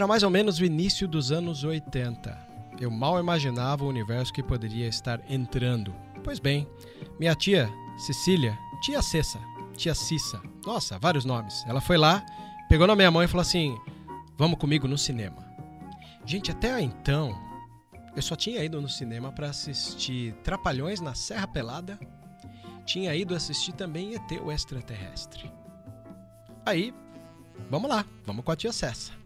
Era mais ou menos o início dos anos 80. Eu mal imaginava o universo que poderia estar entrando. Pois bem, minha tia Cecília, tia Cessa, tia Cissa, nossa, vários nomes. Ela foi lá, pegou na minha mão e falou assim: Vamos comigo no cinema. Gente, até então, eu só tinha ido no cinema para assistir Trapalhões na Serra Pelada. Tinha ido assistir também ET o Extraterrestre. Aí, vamos lá, vamos com a tia Cessa.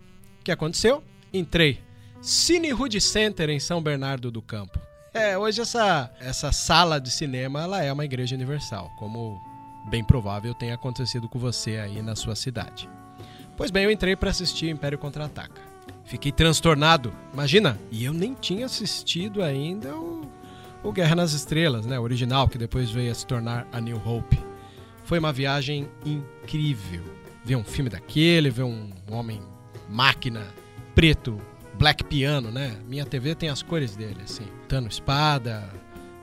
Que aconteceu? Entrei. Cine Hood Center em São Bernardo do Campo. É, hoje essa, essa sala de cinema ela é uma igreja universal, como bem provável tenha acontecido com você aí na sua cidade. Pois bem, eu entrei para assistir Império Contra-Ataca. Fiquei transtornado, imagina, e eu nem tinha assistido ainda o, o Guerra nas Estrelas, né, o original, que depois veio a se tornar a New Hope. Foi uma viagem incrível. Ver um filme daquele, ver um homem máquina preto, black piano, né? Minha TV tem as cores dele, assim. Tano espada,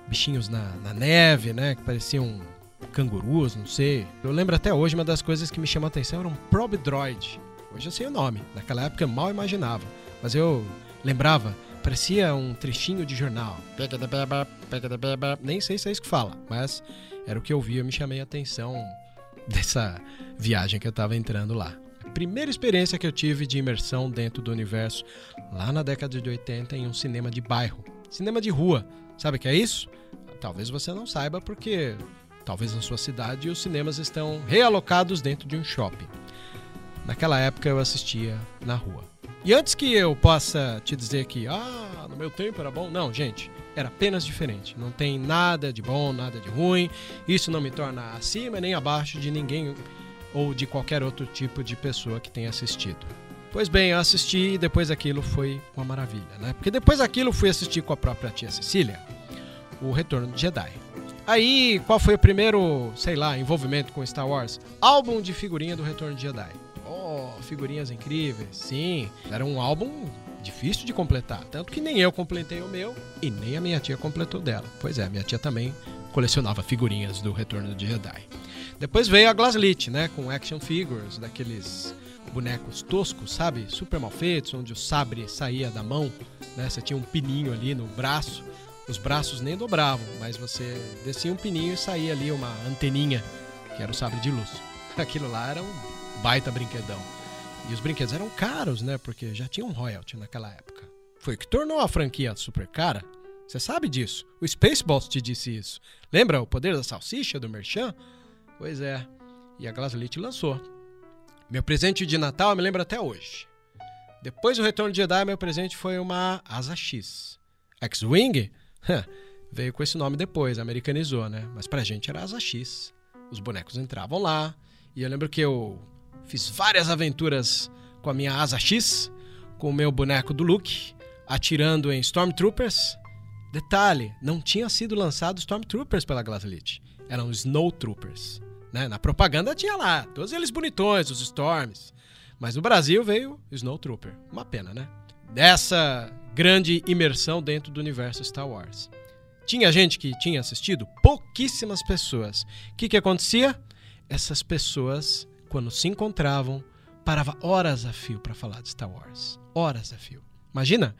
bichinhos na, na neve, né? Que pareciam cangurus, não sei. Eu lembro até hoje, uma das coisas que me chamou a atenção era um Probe Droid. Hoje eu sei o nome. Naquela época eu mal imaginava. Mas eu lembrava, parecia um trechinho de jornal. Nem sei se é isso que fala, mas era o que eu vi, eu me chamei a atenção dessa viagem que eu tava entrando lá. Primeira experiência que eu tive de imersão dentro do universo, lá na década de 80, em um cinema de bairro. Cinema de rua. Sabe o que é isso? Talvez você não saiba, porque talvez na sua cidade os cinemas estão realocados dentro de um shopping. Naquela época eu assistia na rua. E antes que eu possa te dizer que, ah, no meu tempo era bom, não, gente, era apenas diferente. Não tem nada de bom, nada de ruim. Isso não me torna acima nem abaixo de ninguém ou de qualquer outro tipo de pessoa que tenha assistido. Pois bem, eu assisti e depois aquilo foi uma maravilha, né? Porque depois daquilo fui assistir com a própria tia Cecília o Retorno de Jedi. Aí, qual foi o primeiro, sei lá, envolvimento com Star Wars? Álbum de figurinha do Retorno de Jedi. Oh, figurinhas incríveis. Sim, era um álbum difícil de completar. Tanto que nem eu completei o meu e nem a minha tia completou dela. Pois é, minha tia também colecionava figurinhas do Retorno de Jedi. Depois veio a Glaslit, né? Com action figures, daqueles bonecos toscos, sabe? Super mal feitos, onde o sabre saía da mão, né? Você tinha um pininho ali no braço. Os braços nem dobravam, mas você descia um pininho e saía ali uma anteninha, que era o sabre de luz. Aquilo lá era um baita brinquedão. E os brinquedos eram caros, né? Porque já tinha um royalty naquela época. Foi o que tornou a franquia super cara. Você sabe disso. O Spaceballs te disse isso. Lembra o poder da salsicha do Merchan? Pois é. E a Glaslit lançou. Meu presente de Natal me lembro até hoje. Depois do Retorno de Jedi, meu presente foi uma Asa X. X-Wing? Veio com esse nome depois, americanizou, né? Mas pra gente era Asa X. Os bonecos entravam lá. E eu lembro que eu fiz várias aventuras com a minha Asa X, com o meu boneco do Luke, atirando em Stormtroopers. Detalhe, não tinha sido lançado Stormtroopers pela Glaslit. Eram Snowtroopers. Né? Na propaganda tinha lá, todos eles bonitões, os Storms. Mas no Brasil veio Snowtrooper. Uma pena, né? Dessa grande imersão dentro do universo Star Wars. Tinha gente que tinha assistido? Pouquíssimas pessoas. O que, que acontecia? Essas pessoas, quando se encontravam, parava horas a fio para falar de Star Wars. Horas a fio. Imagina,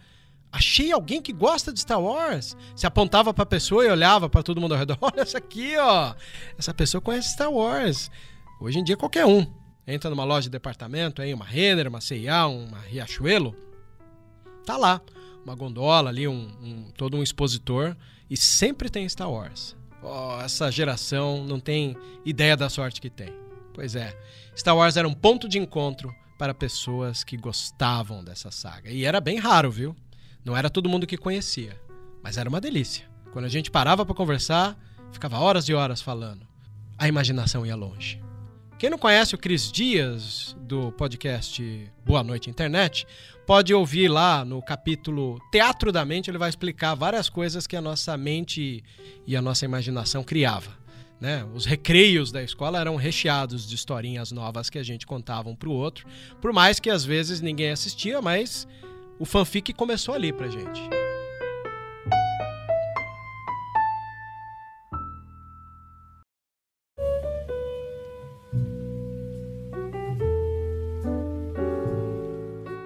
achei alguém que gosta de Star Wars. Se apontava para a pessoa e olhava para todo mundo ao redor. Olha essa aqui, ó. Essa pessoa conhece Star Wars. Hoje em dia qualquer um entra numa loja de departamento, aí uma Renner, uma C&A, uma Riachuelo, tá lá uma gondola ali, um, um, todo um expositor e sempre tem Star Wars. Oh, essa geração não tem ideia da sorte que tem. Pois é, Star Wars era um ponto de encontro para pessoas que gostavam dessa saga. E era bem raro, viu? Não era todo mundo que conhecia, mas era uma delícia. Quando a gente parava para conversar, ficava horas e horas falando. A imaginação ia longe. Quem não conhece o Cris Dias, do podcast Boa Noite Internet, pode ouvir lá no capítulo Teatro da Mente, ele vai explicar várias coisas que a nossa mente e a nossa imaginação criava. Né? Os recreios da escola eram recheados de historinhas novas que a gente contava um pro outro, por mais que às vezes ninguém assistia, mas o fanfic começou ali pra gente.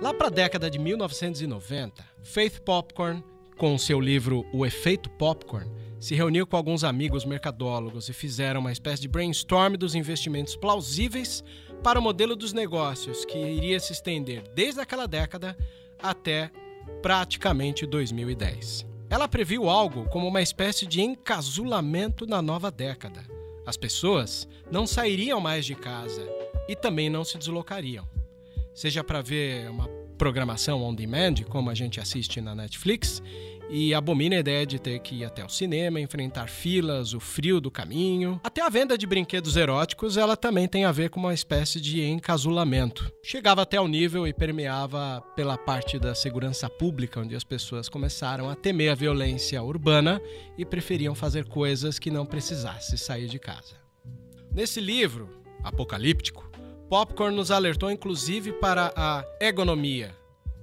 Lá para a década de 1990, Faith Popcorn, com seu livro O Efeito Popcorn, se reuniu com alguns amigos mercadólogos e fizeram uma espécie de brainstorm dos investimentos plausíveis para o modelo dos negócios que iria se estender desde aquela década até praticamente 2010. Ela previu algo como uma espécie de encasulamento na nova década. As pessoas não sairiam mais de casa e também não se deslocariam. Seja para ver uma programação on demand, como a gente assiste na Netflix, e abomina a ideia de ter que ir até o cinema, enfrentar filas, o frio do caminho. Até a venda de brinquedos eróticos, ela também tem a ver com uma espécie de encasulamento. Chegava até o nível e permeava pela parte da segurança pública, onde as pessoas começaram a temer a violência urbana e preferiam fazer coisas que não precisasse sair de casa. Nesse livro, apocalíptico, Popcorn nos alertou inclusive para a egonomia,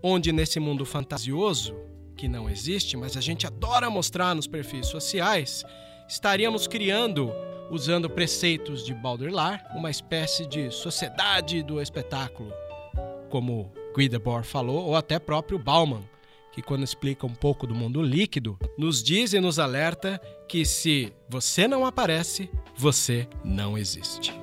onde nesse mundo fantasioso que não existe, mas a gente adora mostrar nos perfis sociais, estaríamos criando, usando preceitos de Baudrillard, uma espécie de sociedade do espetáculo, como Guy Debord falou, ou até próprio Bauman, que quando explica um pouco do mundo líquido, nos diz e nos alerta que se você não aparece, você não existe.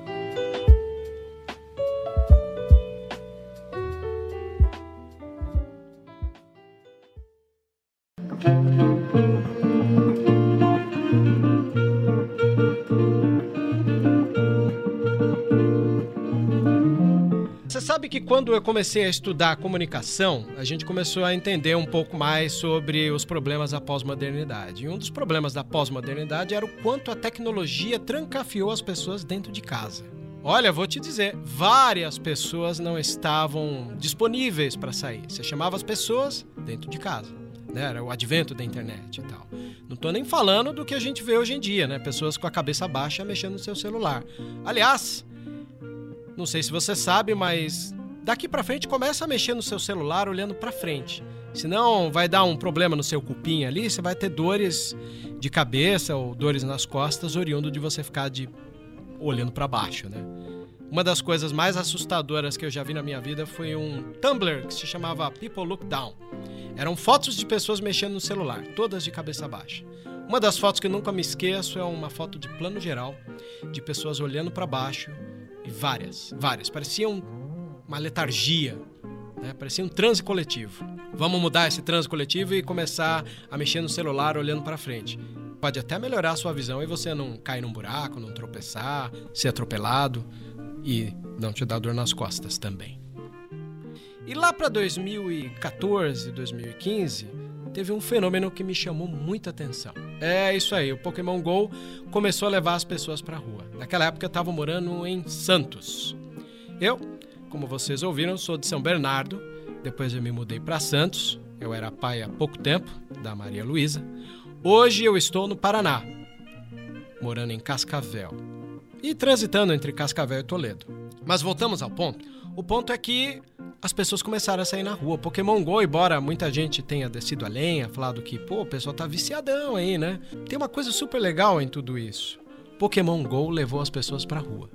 Você sabe que quando eu comecei a estudar comunicação, a gente começou a entender um pouco mais sobre os problemas da pós-modernidade. E um dos problemas da pós-modernidade era o quanto a tecnologia trancafiou as pessoas dentro de casa. Olha, vou te dizer, várias pessoas não estavam disponíveis para sair. Você chamava as pessoas dentro de casa. Né? Era o advento da internet e tal. Não estou nem falando do que a gente vê hoje em dia, né? Pessoas com a cabeça baixa mexendo no seu celular. Aliás, não sei se você sabe, mas daqui para frente começa a mexer no seu celular olhando para frente. Senão vai dar um problema no seu cupim ali, você vai ter dores de cabeça ou dores nas costas oriundo de você ficar de olhando para baixo, né? Uma das coisas mais assustadoras que eu já vi na minha vida foi um Tumblr que se chamava People Look Down. Eram fotos de pessoas mexendo no celular, todas de cabeça baixa. Uma das fotos que eu nunca me esqueço é uma foto de plano geral, de pessoas olhando para baixo, e várias, várias. Parecia uma letargia, né? parecia um transe coletivo. Vamos mudar esse transe coletivo e começar a mexer no celular olhando para frente. Pode até melhorar a sua visão e você não cair num buraco, não tropeçar, ser atropelado e não te dar dor nas costas também. E lá para 2014, 2015, teve um fenômeno que me chamou muita atenção. É isso aí, o Pokémon Go começou a levar as pessoas para rua. Naquela época eu estava morando em Santos. Eu, como vocês ouviram, sou de São Bernardo. Depois eu me mudei para Santos. Eu era pai há pouco tempo da Maria Luísa. Hoje eu estou no Paraná, morando em Cascavel e transitando entre Cascavel e Toledo. Mas voltamos ao ponto. O ponto é que as pessoas começaram a sair na rua. Pokémon Go, embora muita gente tenha descido a lenha, falado que, pô, o pessoal tá viciadão aí, né? Tem uma coisa super legal em tudo isso. Pokémon Go levou as pessoas pra rua.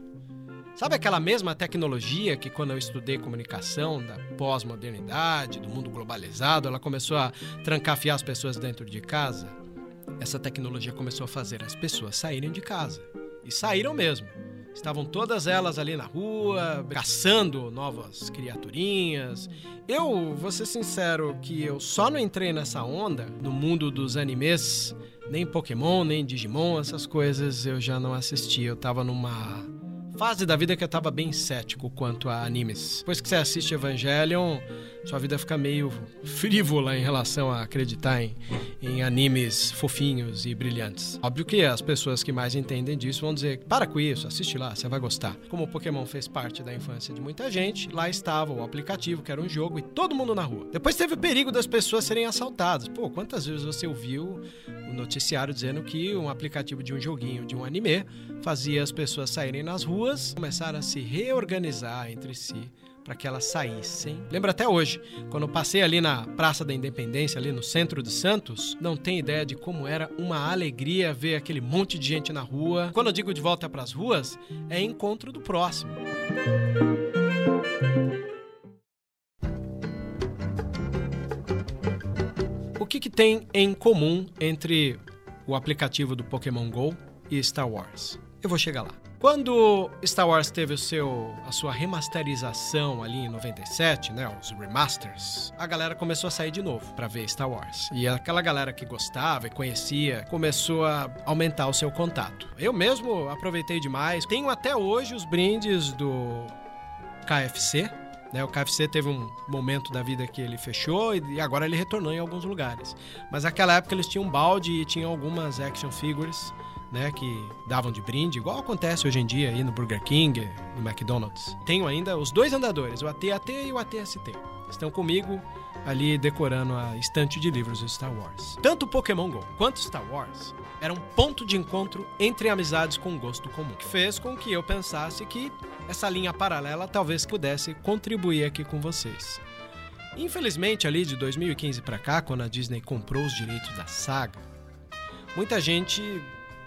Sabe aquela mesma tecnologia que quando eu estudei comunicação da pós-modernidade, do mundo globalizado, ela começou a trancafiar as pessoas dentro de casa? Essa tecnologia começou a fazer as pessoas saírem de casa. E saíram mesmo. Estavam todas elas ali na rua, caçando novas criaturinhas. Eu, vou ser sincero, que eu só não entrei nessa onda no mundo dos animes, nem Pokémon, nem Digimon, essas coisas eu já não assisti. Eu tava numa fase da vida que eu tava bem cético quanto a animes. Depois que você assiste Evangelion, sua vida fica meio frívola em relação a acreditar em, em animes fofinhos e brilhantes. Óbvio que as pessoas que mais entendem disso vão dizer: para com isso, assiste lá, você vai gostar. Como o Pokémon fez parte da infância de muita gente, lá estava o aplicativo, que era um jogo, e todo mundo na rua. Depois teve o perigo das pessoas serem assaltadas. Pô, quantas vezes você ouviu o noticiário dizendo que um aplicativo de um joguinho, de um anime, fazia as pessoas saírem nas ruas, começaram a se reorganizar entre si para que elas saíssem. Lembro até hoje, quando passei ali na Praça da Independência, ali no centro de Santos, não tem ideia de como era uma alegria ver aquele monte de gente na rua. Quando eu digo de volta para as ruas, é encontro do próximo. O que, que tem em comum entre o aplicativo do Pokémon Go e Star Wars? Eu vou chegar lá. Quando Star Wars teve o seu, a sua remasterização ali em 97, né, os remasters, a galera começou a sair de novo para ver Star Wars. E aquela galera que gostava e conhecia começou a aumentar o seu contato. Eu mesmo aproveitei demais. Tenho até hoje os brindes do KFC, né? O KFC teve um momento da vida que ele fechou e agora ele retornou em alguns lugares. Mas naquela época eles tinham balde e tinham algumas action figures né, que davam de brinde, igual acontece hoje em dia aí no Burger King, no McDonald's. Tenho ainda os dois andadores, o AT-AT e o AT-ST. Estão comigo ali decorando a estante de livros do Star Wars. Tanto Pokémon Go quanto Star Wars eram um ponto de encontro entre amizades com gosto comum, que fez com que eu pensasse que essa linha paralela talvez pudesse contribuir aqui com vocês. Infelizmente, ali de 2015 para cá, quando a Disney comprou os direitos da saga, muita gente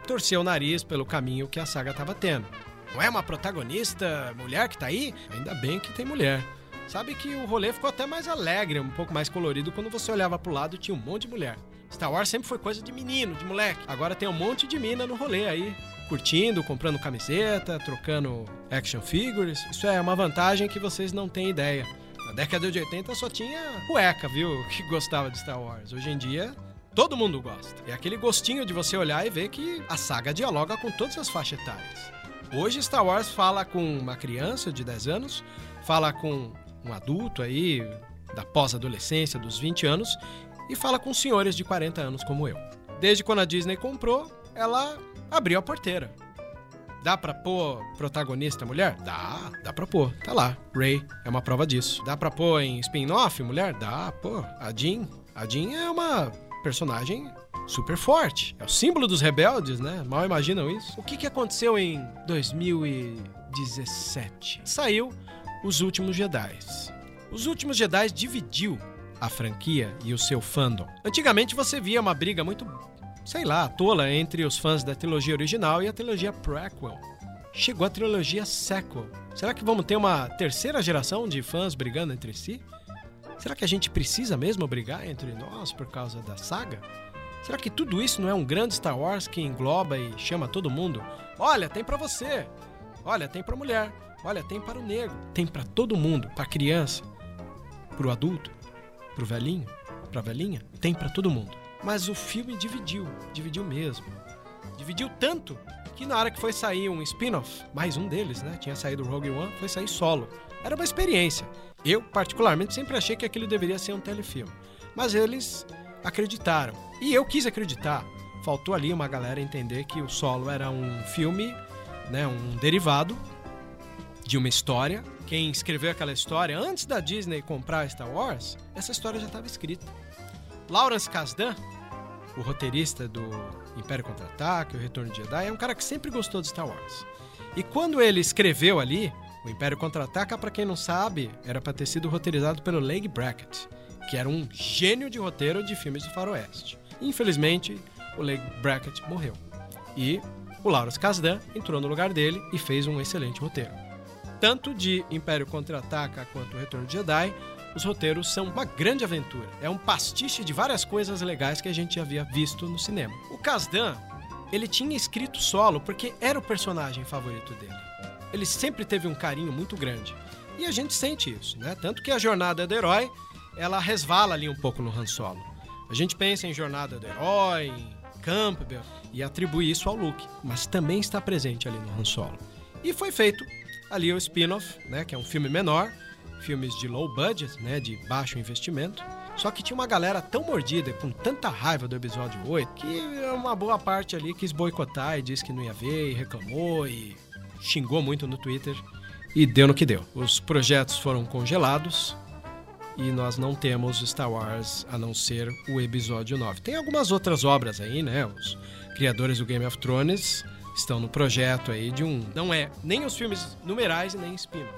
torceu o nariz pelo caminho que a saga estava tendo. Não é uma protagonista mulher que tá aí? Ainda bem que tem mulher. Sabe que o rolê ficou até mais alegre, um pouco mais colorido quando você olhava pro lado e tinha um monte de mulher. Star Wars sempre foi coisa de menino, de moleque. Agora tem um monte de mina no rolê aí, curtindo, comprando camiseta, trocando action figures. Isso é uma vantagem que vocês não têm ideia. Na década de 80 só tinha cueca, viu, que gostava de Star Wars. Hoje em dia todo mundo gosta. É aquele gostinho de você olhar e ver que a saga dialoga com todas as faixas etárias. Hoje Star Wars fala com uma criança de 10 anos, fala com um adulto aí da pós-adolescência, dos 20 anos, e fala com senhores de 40 anos como eu. Desde quando a Disney comprou, ela abriu a porteira. Dá pra pôr protagonista mulher? Dá, dá pra pôr. Tá lá. Ray é uma prova disso. Dá pra pôr em spin-off mulher? Dá, pô. A Jean. A Jean é uma personagem super forte. É o símbolo dos rebeldes, né? Mal imaginam isso. O que, que aconteceu em 2017? Saiu Os Últimos Jedi. Os Últimos Jedi dividiu a franquia e o seu fandom. Antigamente você via uma briga muito, sei lá, tola entre os fãs da trilogia original e a trilogia prequel. Chegou a trilogia sequel. Será que vamos ter uma terceira geração de fãs brigando entre si? Será que a gente precisa mesmo brigar entre nós por causa da saga? Será que tudo isso não é um grande Star Wars que engloba e chama todo mundo? Olha, tem para você. Olha, tem para mulher. Olha, tem para o negro. Tem para todo mundo, para criança, para o adulto, para o velhinho, para a velhinha. Tem para todo mundo. Mas o filme dividiu, dividiu mesmo. Dividiu tanto que na hora que foi sair um spin-off, mais um deles, né? Tinha saído Rogue One, foi sair solo. Era uma experiência. Eu, particularmente, sempre achei que aquilo deveria ser um telefilme. Mas eles acreditaram. E eu quis acreditar. Faltou ali uma galera entender que o solo era um filme, né, um derivado de uma história. Quem escreveu aquela história antes da Disney comprar Star Wars, essa história já estava escrita. Lawrence Kasdan, o roteirista do Império Contra-Ataque, O Retorno de Jedi, é um cara que sempre gostou de Star Wars. E quando ele escreveu ali, o Império Contra-Ataca, para quem não sabe, era para ter sido roteirizado pelo Leigh Brackett, que era um gênio de roteiro de filmes do faroeste. Infelizmente, o Leigh Brackett morreu. E o Lawrence Kasdan entrou no lugar dele e fez um excelente roteiro. Tanto de Império Contra-Ataca quanto Retorno de Jedi, os roteiros são uma grande aventura. É um pastiche de várias coisas legais que a gente havia visto no cinema. O Kasdan, ele tinha escrito solo porque era o personagem favorito dele ele sempre teve um carinho muito grande. E a gente sente isso, né? Tanto que a jornada do herói, ela resvala ali um pouco no Han Solo. A gente pensa em jornada do herói, em Campbell, e atribui isso ao Luke, mas também está presente ali no Han Solo. E foi feito ali o spin-off, né, que é um filme menor, filmes de low budget, né, de baixo investimento. Só que tinha uma galera tão mordida, com tanta raiva do episódio 8, que uma boa parte ali quis boicotar e disse que não ia ver, e reclamou e xingou muito no Twitter. E deu no que deu. Os projetos foram congelados e nós não temos Star Wars a não ser o episódio 9. Tem algumas outras obras aí, né? Os criadores do Game of Thrones estão no projeto aí de um. Não é nem os filmes numerais e nem spin-off.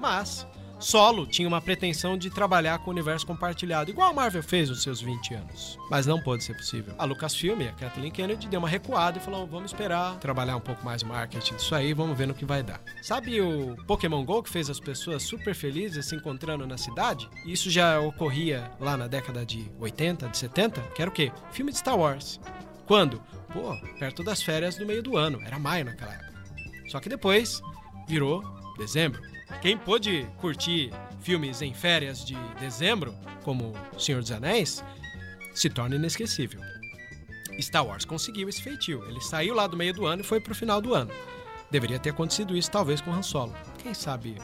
Mas Solo tinha uma pretensão de trabalhar com o universo compartilhado, igual a Marvel fez nos seus 20 anos. Mas não pôde ser possível. A Lucasfilm, a Kathleen Kennedy, deu uma recuada e falou: vamos esperar, trabalhar um pouco mais marketing disso aí, vamos ver no que vai dar. Sabe o Pokémon GO que fez as pessoas super felizes se encontrando na cidade? Isso já ocorria lá na década de 80, de 70, que era o quê? Filme de Star Wars. Quando? Pô, perto das férias do meio do ano, era maio naquela época. Só que depois virou dezembro. Quem pôde curtir filmes em férias de dezembro, como Senhor dos Anéis, se torna inesquecível. Star Wars conseguiu esse feitio. Ele saiu lá do meio do ano e foi pro final do ano. Deveria ter acontecido isso talvez com Han Solo. Quem sabe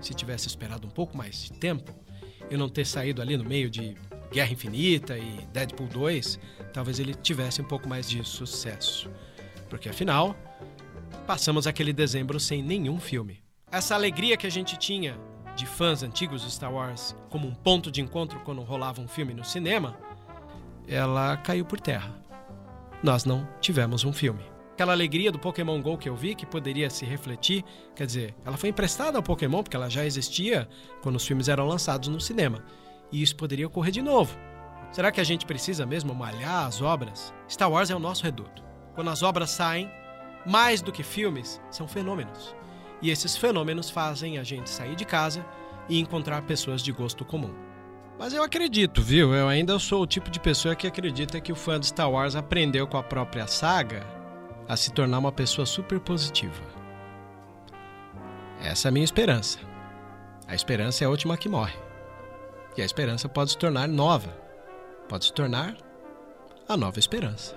se tivesse esperado um pouco mais de tempo e não ter saído ali no meio de Guerra Infinita e Deadpool 2, talvez ele tivesse um pouco mais de sucesso. Porque afinal, passamos aquele dezembro sem nenhum filme. Essa alegria que a gente tinha de fãs antigos de Star Wars como um ponto de encontro quando rolava um filme no cinema, ela caiu por terra. Nós não tivemos um filme. Aquela alegria do Pokémon GO que eu vi, que poderia se refletir, quer dizer, ela foi emprestada ao Pokémon porque ela já existia quando os filmes eram lançados no cinema. E isso poderia ocorrer de novo. Será que a gente precisa mesmo malhar as obras? Star Wars é o nosso reduto. Quando as obras saem, mais do que filmes, são fenômenos. E esses fenômenos fazem a gente sair de casa e encontrar pessoas de gosto comum. Mas eu acredito, viu? Eu ainda sou o tipo de pessoa que acredita que o fã de Star Wars aprendeu com a própria saga a se tornar uma pessoa super positiva. Essa é a minha esperança. A esperança é a última que morre. E a esperança pode se tornar nova. Pode se tornar a nova esperança.